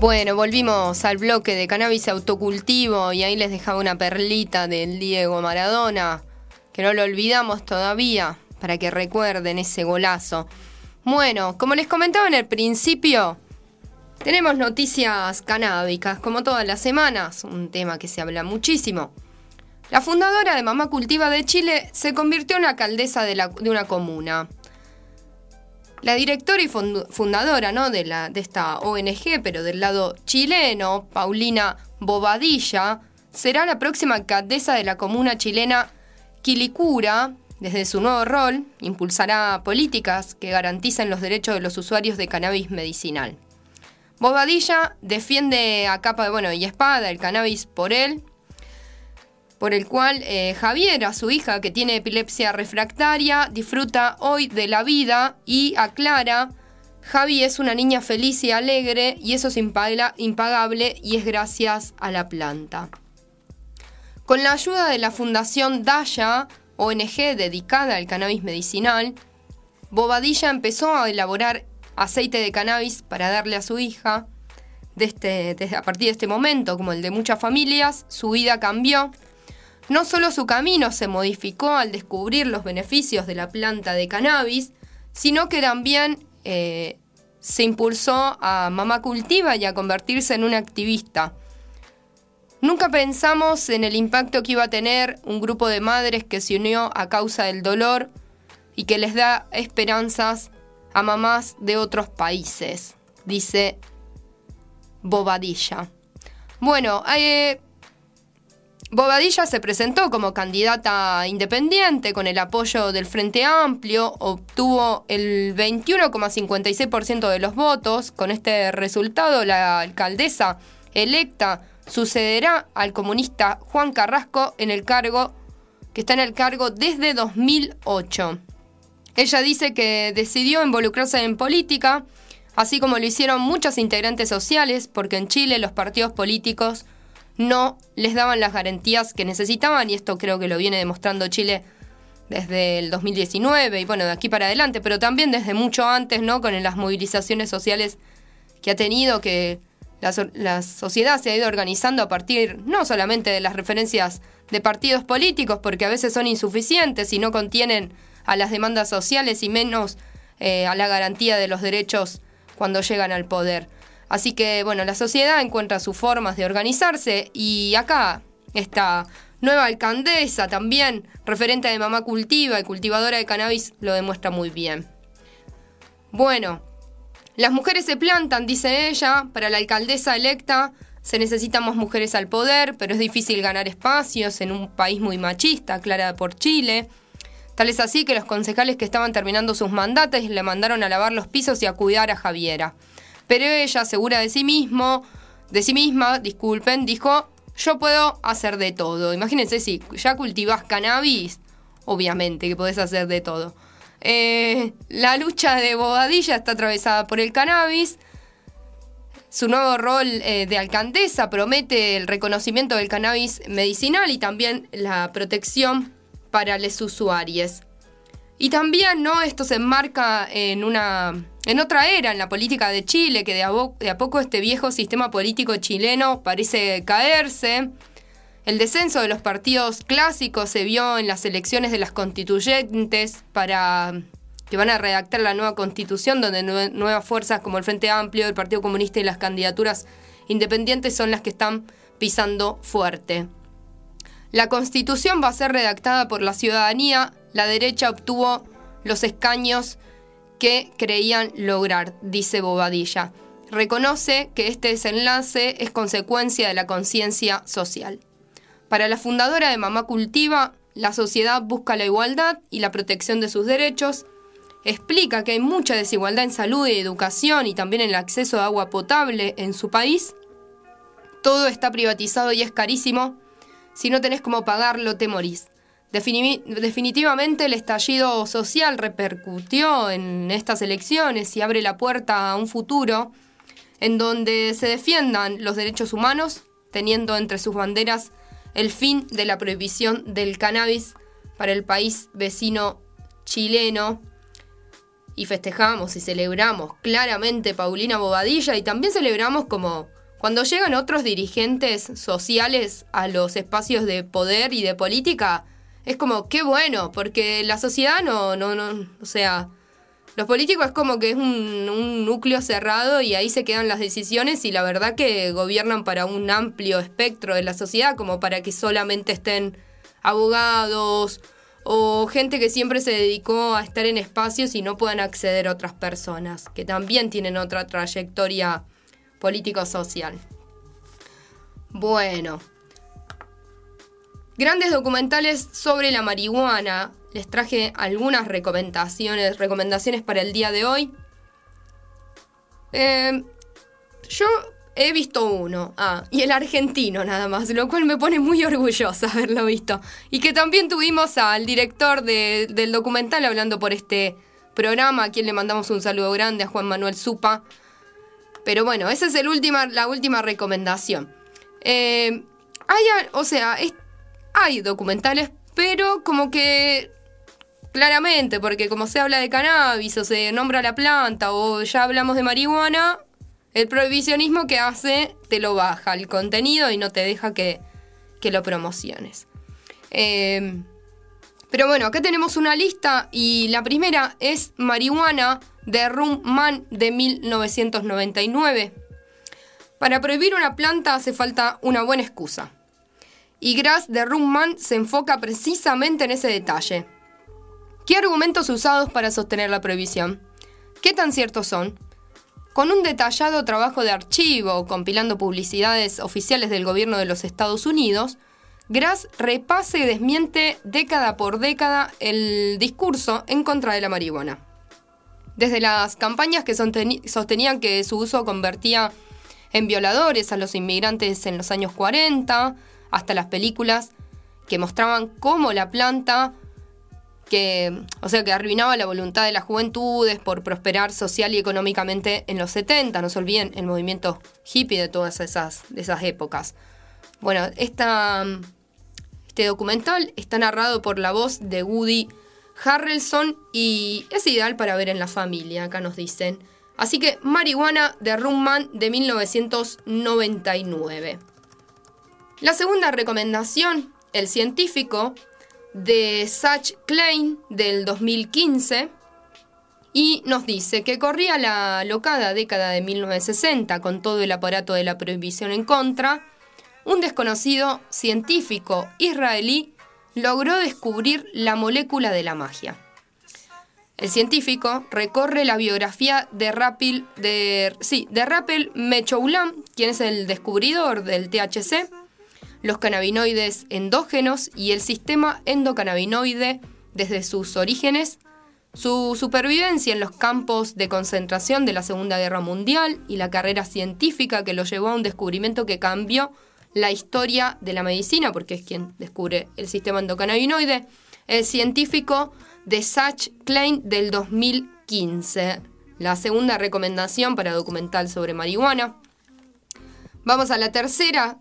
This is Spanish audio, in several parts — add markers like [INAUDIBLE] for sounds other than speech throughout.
Bueno, volvimos al bloque de cannabis autocultivo y ahí les dejaba una perlita del Diego Maradona, que no lo olvidamos todavía, para que recuerden ese golazo. Bueno, como les comentaba en el principio, tenemos noticias canábicas, como todas las semanas, un tema que se habla muchísimo. La fundadora de Mamá Cultiva de Chile se convirtió en alcaldesa de, de una comuna. La directora y fundadora ¿no? de, la, de esta ONG, pero del lado chileno, Paulina Bobadilla, será la próxima alcaldesa de la comuna chilena Quilicura. Desde su nuevo rol, impulsará políticas que garanticen los derechos de los usuarios de cannabis medicinal. Bobadilla defiende a capa de bueno y espada el cannabis por él por el cual eh, Javiera, su hija que tiene epilepsia refractaria, disfruta hoy de la vida y aclara, Javi es una niña feliz y alegre y eso es impagable y es gracias a la planta. Con la ayuda de la Fundación Daya, ONG dedicada al cannabis medicinal, Bobadilla empezó a elaborar aceite de cannabis para darle a su hija. Desde, desde, a partir de este momento, como el de muchas familias, su vida cambió no solo su camino se modificó al descubrir los beneficios de la planta de cannabis, sino que también eh, se impulsó a Mamá Cultiva y a convertirse en una activista. Nunca pensamos en el impacto que iba a tener un grupo de madres que se unió a causa del dolor y que les da esperanzas a mamás de otros países, dice Bobadilla. Bueno, eh, Bobadilla se presentó como candidata independiente con el apoyo del Frente Amplio, obtuvo el 21,56% de los votos. Con este resultado, la alcaldesa electa sucederá al comunista Juan Carrasco en el cargo que está en el cargo desde 2008. Ella dice que decidió involucrarse en política, así como lo hicieron muchas integrantes sociales, porque en Chile los partidos políticos no les daban las garantías que necesitaban y esto creo que lo viene demostrando Chile desde el 2019 y bueno, de aquí para adelante, pero también desde mucho antes, ¿no? Con las movilizaciones sociales que ha tenido, que la, sociedad se ha ido organizando a partir no solamente de las referencias de partidos políticos, porque a veces son insuficientes y no contienen a las demandas sociales y menos eh, a la garantía de los derechos cuando llegan al poder. Así que, bueno, la sociedad encuentra sus formas de organizarse y acá esta nueva alcaldesa también, referente de mamá cultiva y cultivadora de cannabis, lo demuestra muy bien. Bueno, las mujeres se plantan, dice ella, para la alcaldesa electa se necesitan más mujeres al poder, pero es difícil ganar espacios en un país muy machista, clara por Chile. Tal es así que los concejales que estaban terminando sus mandatos le mandaron a lavar los pisos y a cuidar a Javiera. Pero ella, segura de sí mismo, de sí misma, disculpen, dijo, yo puedo hacer de todo. Imagínense si ya cultivas cannabis, obviamente que podés hacer de todo. Eh, la lucha de Bobadilla está atravesada por el cannabis. Su nuevo rol eh, de alcaldesa promete el reconocimiento del cannabis medicinal y también la protección para los usuarios. Y también, ¿no? Esto se enmarca en una en otra era, en la política de Chile, que de a, poco este viejo sistema político chileno parece caerse. El descenso de los partidos clásicos se vio en las elecciones de las constituyentes para que van a redactar la nueva constitución, donde nuevas fuerzas como el Frente Amplio, el Partido Comunista y las candidaturas independientes son las que están pisando fuerte. La constitución va a ser redactada por la ciudadanía, la derecha obtuvo los escaños que creían lograr, dice Bobadilla. Reconoce que este desenlace es consecuencia de la conciencia social. Para la fundadora de Mamá Cultiva, la sociedad busca la igualdad y la protección de sus derechos, explica que hay mucha desigualdad en salud y educación y también en el acceso a agua potable en su país. Todo está privatizado y es carísimo. Si no tenés cómo pagarlo, te morís definitivamente el estallido social repercutió en estas elecciones y abre la puerta a un futuro en donde se defiendan los derechos humanos, teniendo entre sus banderas el fin de la prohibición del cannabis para el país vecino chileno. y festejamos y celebramos claramente Paulina Bobadilla y también celebramos como cuando llegan otros dirigentes sociales a los espacios de poder y de política, es como, qué bueno, porque la sociedad no, no, no, o sea, los políticos es como que es un, un, núcleo cerrado y ahí se quedan las decisiones y la verdad que gobiernan para un amplio espectro de la sociedad, como para que solamente estén abogados o gente que siempre se dedicó a estar en espacios y no puedan acceder a otras personas, que también tienen otra trayectoria político-social. Bueno. Grandes documentales sobre la marihuana. Les traje algunas recomendaciones, recomendaciones para el día de hoy. Eh, yo He visto uno, ah, y el argentino nada más, lo cual me pone muy orgullosa haberlo visto. Y que también tuvimos al director del documental hablando por este programa, a quien le mandamos un saludo grande, a Juan Manuel Supa. Pero bueno, esa es el última, la última recomendación. Eh, hay, o sea, hay documentales, pero como que claramente, porque como se habla de cannabis o se nombra la planta o ya hablamos de marihuana, el prohibicionismo que hace te lo baja el contenido y no te deja que, lo promociones. Em, pero bueno, acá tenemos una lista y la primera es Marihuana de Rum Man de 1999. Para prohibir una planta hace falta una buena excusa. Y Grass de Rum Man se enfoca precisamente en ese detalle. ¿Qué argumentos usados para sostener la prohibición? ¿Qué tan ciertos son? Con un detallado trabajo de archivo, compilando publicidades oficiales del gobierno de los Estados Unidos, Grass repasa y desmiente década por década el discurso en contra de la marihuana. Desde las campañas que sostenían que su uso convertía en violadores a los inmigrantes en los años 40, hasta las películas que mostraban cómo la planta que, o sea, que arruinaba la voluntad de las juventudes por prosperar social y económicamente en los 70, no se olviden el movimiento hippie de todas esas, de esas épocas. Bueno, esta, este documental está narrado por la voz de Woody Harrelson y es ideal para ver en la familia, acá nos dicen. Así que Marihuana de Rumman de 1999. La segunda recomendación, El científico, de Sach Klein del 2015 y nos dice que corría la locada década de 1960 con todo el aparato de la prohibición en contra, un desconocido científico israelí logró descubrir la molécula de la magia. El científico recorre la biografía de Rapil, de, sí, de Rappel Mechoulam, quien es el descubridor del THC, los cannabinoides endógenos y el sistema endocannabinoide desde sus orígenes, su supervivencia en los campos de concentración de la Segunda Guerra Mundial y la carrera científica que lo llevó a un descubrimiento que cambió la historia de la medicina, porque es quien descubre el sistema endocannabinoide, el científico de Sach Klein del 2015. La segunda recomendación para documental sobre marihuana. Vamos a la tercera,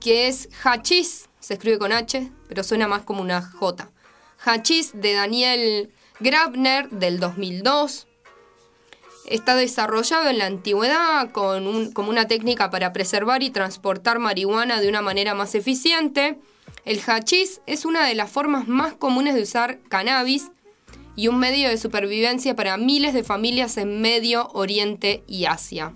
que es Hachís, se escribe con H, pero suena más como una J. Hachís de Daniel Grabner del 2002. Está desarrollado en la antigüedad con como una técnica para preservar y transportar marihuana de una manera más eficiente. El hachís es una de las formas más comunes de usar cannabis y un medio de supervivencia para miles de familias en Medio Oriente y Asia.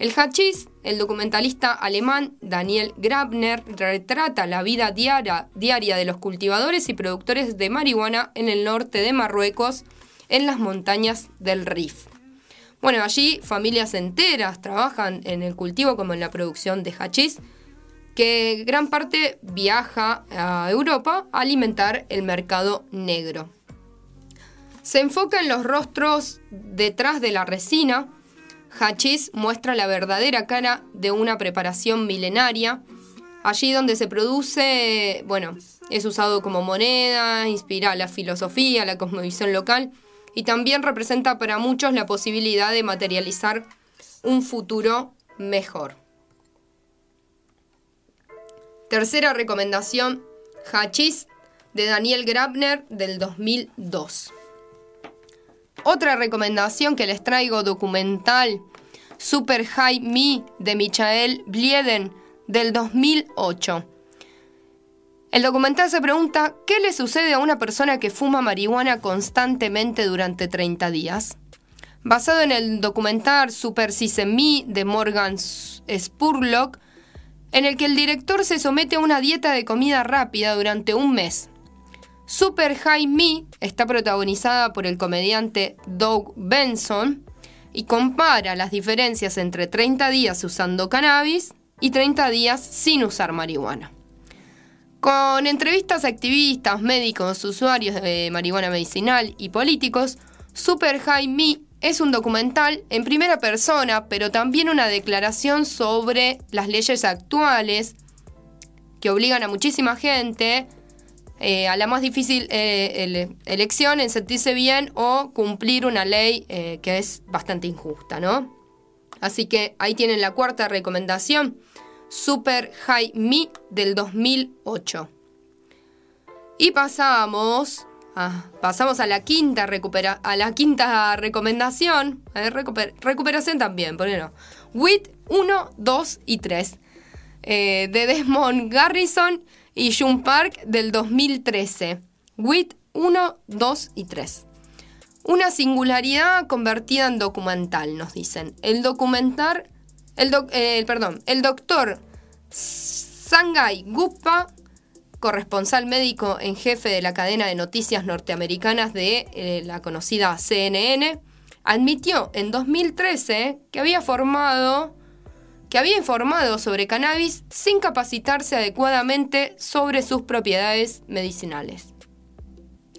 El hachís, el documentalista alemán Daniel Grabner retrata la vida diaria, diaria de los cultivadores y productores de marihuana en el norte de Marruecos, en las montañas del Rif. Bueno, allí familias enteras trabajan en el cultivo como en la producción de hachís, que gran parte viaja a Europa a alimentar el mercado negro. Se enfoca en los rostros detrás de la resina, Hachís muestra la verdadera cara de una preparación milenaria. Allí donde se produce, bueno, es usado como moneda, inspira la filosofía, la cosmovisión local y también representa para muchos la posibilidad de materializar un futuro mejor. Tercera recomendación, Hachís de Daniel Grabner del 2002. Otra recomendación que les traigo documental, Super High Me de Michael Blieden del 2008. El documental se pregunta, ¿qué le sucede a una persona que fuma marihuana constantemente durante 30 días? Basado en el documental Super Me de Morgan Spurlock, en el que el director se somete a una dieta de comida rápida durante un mes. Super High Me está protagonizada por el comediante Doug Benson y compara las diferencias entre 30 días usando cannabis y 30 días sin usar marihuana. Con entrevistas a activistas, médicos, usuarios de marihuana medicinal y políticos, Super High Me es un documental en primera persona, pero también una declaración sobre las leyes actuales que obligan a muchísima gente eh, a la más difícil eh, elección en sentirse bien o cumplir una ley eh, que es bastante injusta, ¿no? Así que ahí tienen la cuarta recomendación. Super High Me del 2008. Y pasamos a, pasamos a la quinta recupera, a la quinta recomendación, recuperación también, por no. WIT 1, 2 y 3 eh, de Desmond Garrison y June Park del 2013. WIT 1, 2 y 3. Una singularidad convertida en documental, nos dicen. El documental el, eh, perdón, el doctor Sangai Gupta, corresponsal médico en jefe de la cadena de noticias norteamericanas de eh, la conocida CNN, admitió en 2013 que había formado que había informado sobre cannabis sin capacitarse adecuadamente sobre sus propiedades medicinales.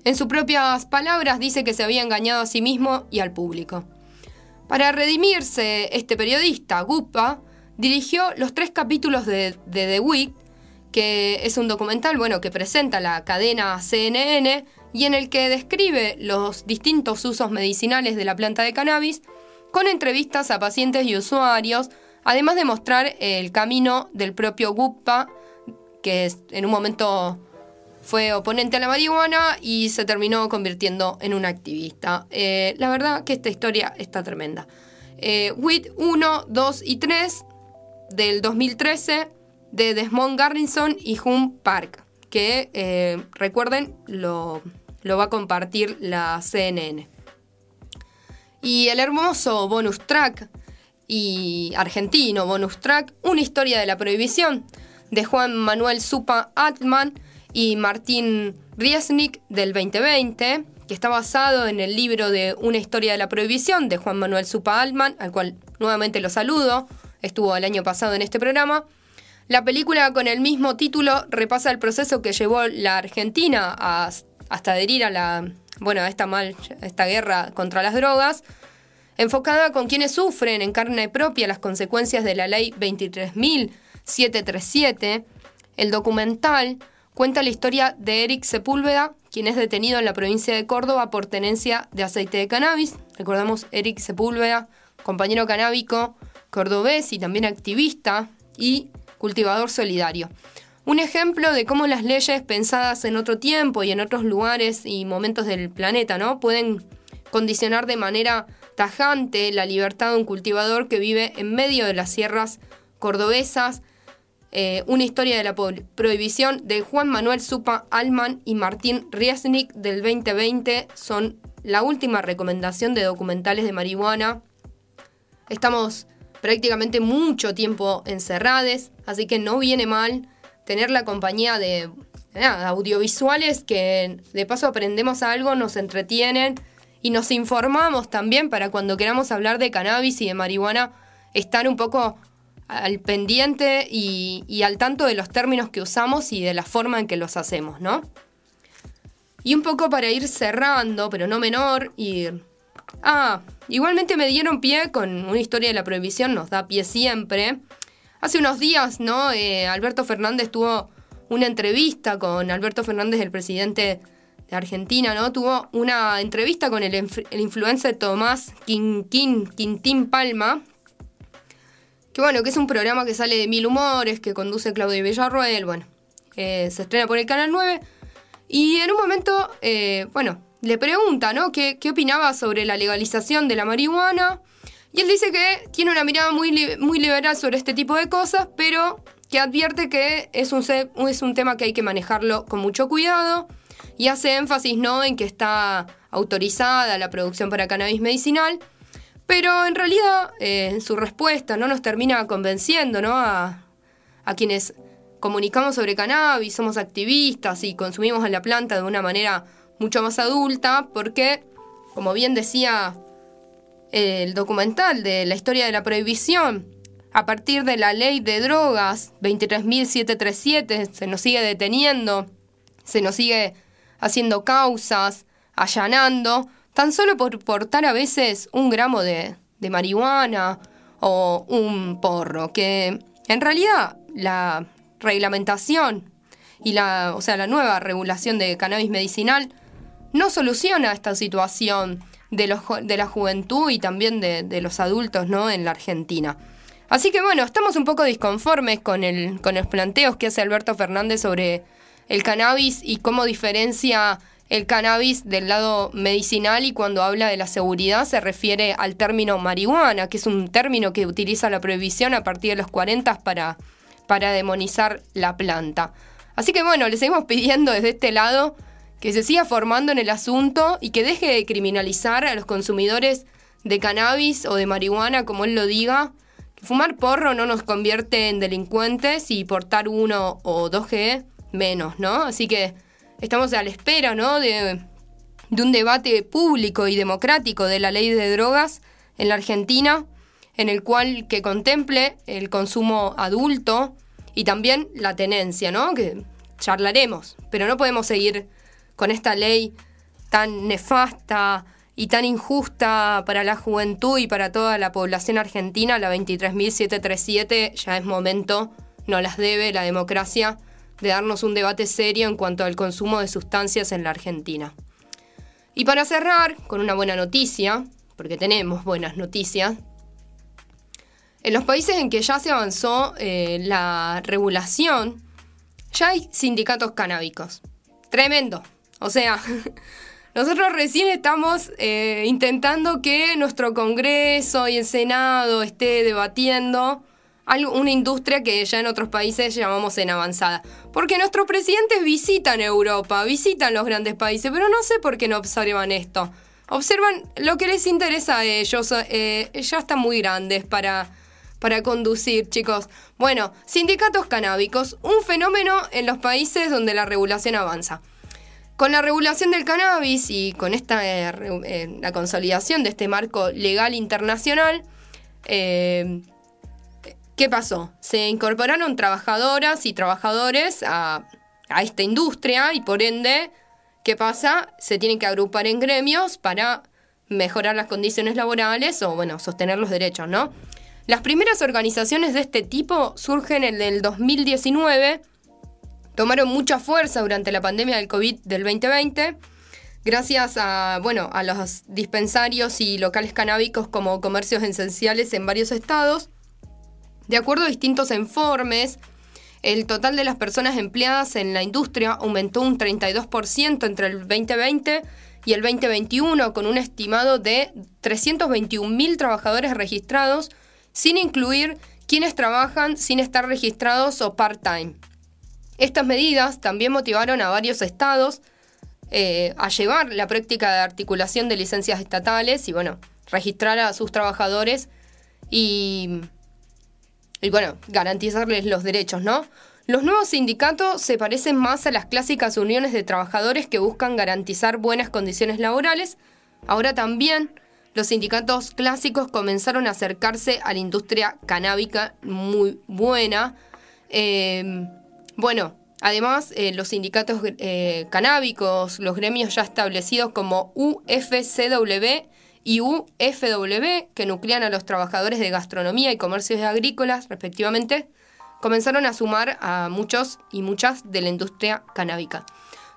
En sus propias palabras dice que se había engañado a sí mismo y al público. Para redimirse, este periodista, Gupa, dirigió los tres capítulos de, The Week, que es un documental bueno, que presenta la cadena CNN y en el que describe los distintos usos medicinales de la planta de cannabis, con entrevistas a pacientes y usuarios, además de mostrar el camino del propio Gupa, que en un momento fue oponente a la marihuana y se terminó convirtiendo en un activista. Eh, la verdad que esta historia está tremenda. Eh, WIT 1, 2 y 3 del 2013 de Desmond Garrison y Hum Park, que eh, recuerden lo, lo va a compartir la CNN. Y el hermoso bonus track y argentino bonus track, Una historia de la prohibición, de Juan Manuel Supa Atman, y Martín Riesnik del 2020, que está basado en el libro de Una historia de la prohibición de Juan Manuel Supa Altman, al cual nuevamente lo saludo, estuvo el año pasado en este programa. La película con el mismo título repasa el proceso que llevó la Argentina hasta adherir a la bueno, a esta mal esta guerra contra las drogas, enfocada con quienes sufren en carne propia las consecuencias de la ley 23.737. El documental cuenta la historia de Eric Sepúlveda, quien es detenido en la provincia de Córdoba por tenencia de aceite de cannabis. Recordamos Eric Sepúlveda, compañero canábico cordobés y también activista y cultivador solidario. Un ejemplo de cómo las leyes pensadas en otro tiempo y en otros lugares y momentos del planeta, ¿no? Pueden condicionar de manera tajante la libertad de un cultivador que vive en medio de las sierras cordobesas, eh, una historia de la prohibición de Juan Manuel Supa Alman y Martín Riesnik del 2020 son la última recomendación de documentales de marihuana. Estamos prácticamente mucho tiempo encerrados, así que no viene mal tener la compañía de audiovisuales que de paso aprendemos algo, nos entretienen y nos informamos también para cuando queramos hablar de cannabis y de marihuana estar un poco al pendiente y, al tanto de los términos que usamos y de la forma en que los hacemos, ¿no? Y un poco para ir cerrando, pero no menor, y... Ah, igualmente me dieron pie con una historia de la prohibición, nos da pie siempre. Hace unos días, ¿no? Eh, Alberto Fernández tuvo una entrevista con Alberto Fernández, el presidente de Argentina, ¿no? Tuvo una entrevista con el, influencer Tomás Quintín, Quintín Palma, que bueno, que es un programa que sale de Mil Humores, que conduce Claudio Villarroel, bueno, eh, se estrena por el Canal 9. Y en un momento, eh, bueno, le pregunta, ¿no? ¿Qué, ¿Qué, opinaba sobre la legalización de la marihuana? Y él dice que tiene una mirada muy, muy liberal sobre este tipo de cosas, pero que advierte que es un, es un tema que hay que manejarlo con mucho cuidado y hace énfasis, ¿no? En que está autorizada la producción para cannabis medicinal, pero en realidad eh, su respuesta no nos termina convenciendo, ¿no? A, a quienes comunicamos sobre cannabis, somos activistas y consumimos a la planta de una manera mucho más adulta, porque, como bien decía el documental de la historia de la prohibición, a partir de la ley de drogas 23.737 se nos sigue deteniendo, se nos sigue haciendo causas, allanando, tan solo por portar a veces un gramo de, de marihuana o un porro, que en realidad la reglamentación y la, o sea, la nueva regulación de cannabis medicinal no soluciona esta situación de, los, de la juventud y también de, los adultos ¿no? en la Argentina. Así que bueno, estamos un poco disconformes con, el, con los planteos que hace Alberto Fernández sobre el cannabis y cómo diferencia el cannabis del lado medicinal y cuando habla de la seguridad se refiere al término marihuana, que es un término que utiliza la prohibición a partir de los 40 para, para demonizar la planta. Así que bueno, le seguimos pidiendo desde este lado que se siga formando en el asunto y que deje de criminalizar a los consumidores de cannabis o de marihuana, como él lo diga. Fumar porro no nos convierte en delincuentes y portar uno o dos G menos, ¿no? Así que estamos a la espera, ¿no? De, un debate público y democrático de la ley de drogas en la Argentina, en el cual que contemple el consumo adulto y también la tenencia, ¿no? Que charlaremos, pero no podemos seguir con esta ley tan nefasta y tan injusta para la juventud y para toda la población argentina, la 23.737, ya es momento, no las debe la democracia, de darnos un debate serio en cuanto al consumo de sustancias en la Argentina. Y para cerrar con una buena noticia, porque tenemos buenas noticias, en los países en que ya se avanzó eh, la regulación, ya hay sindicatos canábicos. Tremendo. O sea, [LAUGHS] nosotros recién estamos eh, intentando que nuestro Congreso y el Senado esté debatiendo una industria que ya en otros países llamamos en avanzada. Porque nuestros presidentes visitan Europa, visitan los grandes países, pero no sé por qué no observan esto. Observan lo que les interesa a ellos. Eh, ya están muy grandes para, para conducir, chicos. Bueno, sindicatos canábicos, un fenómeno en los países donde la regulación avanza. Con la regulación del cannabis y con esta eh, eh, la consolidación de este marco legal internacional, ¿qué pasó? Se incorporaron trabajadoras y trabajadores a, a esta industria y por ende, ¿qué pasa? Se tienen que agrupar en gremios para mejorar las condiciones laborales o, bueno, sostener los derechos, ¿no? Las primeras organizaciones de este tipo surgen en el 2019 tomaron mucha fuerza durante la pandemia del COVID del 2020 gracias a, bueno, a los dispensarios y locales canábicos como comercios esenciales en varios estados. De acuerdo a distintos informes, el total de las personas empleadas en la industria aumentó un 32% entre el 2020 y el 2021, con un estimado de 321.000 trabajadores registrados, sin incluir quienes trabajan sin estar registrados o part-time. Estas medidas también motivaron a varios estados eh, a llevar la práctica de articulación de licencias estatales y, bueno, registrar a sus trabajadores y, y bueno, garantizarles los derechos, ¿no? Los nuevos sindicatos se parecen más a las clásicas uniones de trabajadores que buscan garantizar buenas condiciones laborales. Ahora también los sindicatos clásicos comenzaron a acercarse a la industria canábica muy buena. Eh, bueno, además, eh, los sindicatos eh, canábicos, los gremios ya establecidos como UFCW y UFW, que nuclean a los trabajadores de gastronomía y comercios agrícolas, respectivamente, comenzaron a sumar a muchos y muchas de la industria canábica.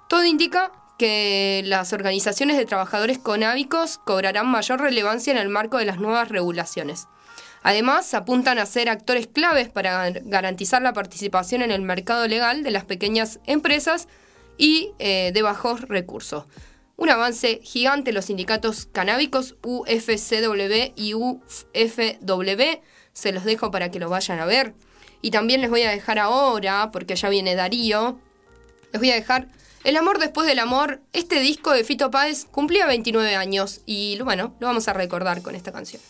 Todo indica que las organizaciones de trabajadores canábicos cobrarán mayor relevancia en el marco de las nuevas regulaciones. Además, apuntan a ser actores claves para garantizar la participación en el mercado legal de las pequeñas empresas y eh, de bajos recursos. Un avance gigante los sindicatos canábicos UFCW y UFW. Se los dejo para que lo vayan a ver. Y también les voy a dejar ahora, porque ya viene Darío, les voy a dejar El amor después del amor. Este disco de Fito Páez cumplía 29 años y bueno, lo vamos a recordar con esta canción.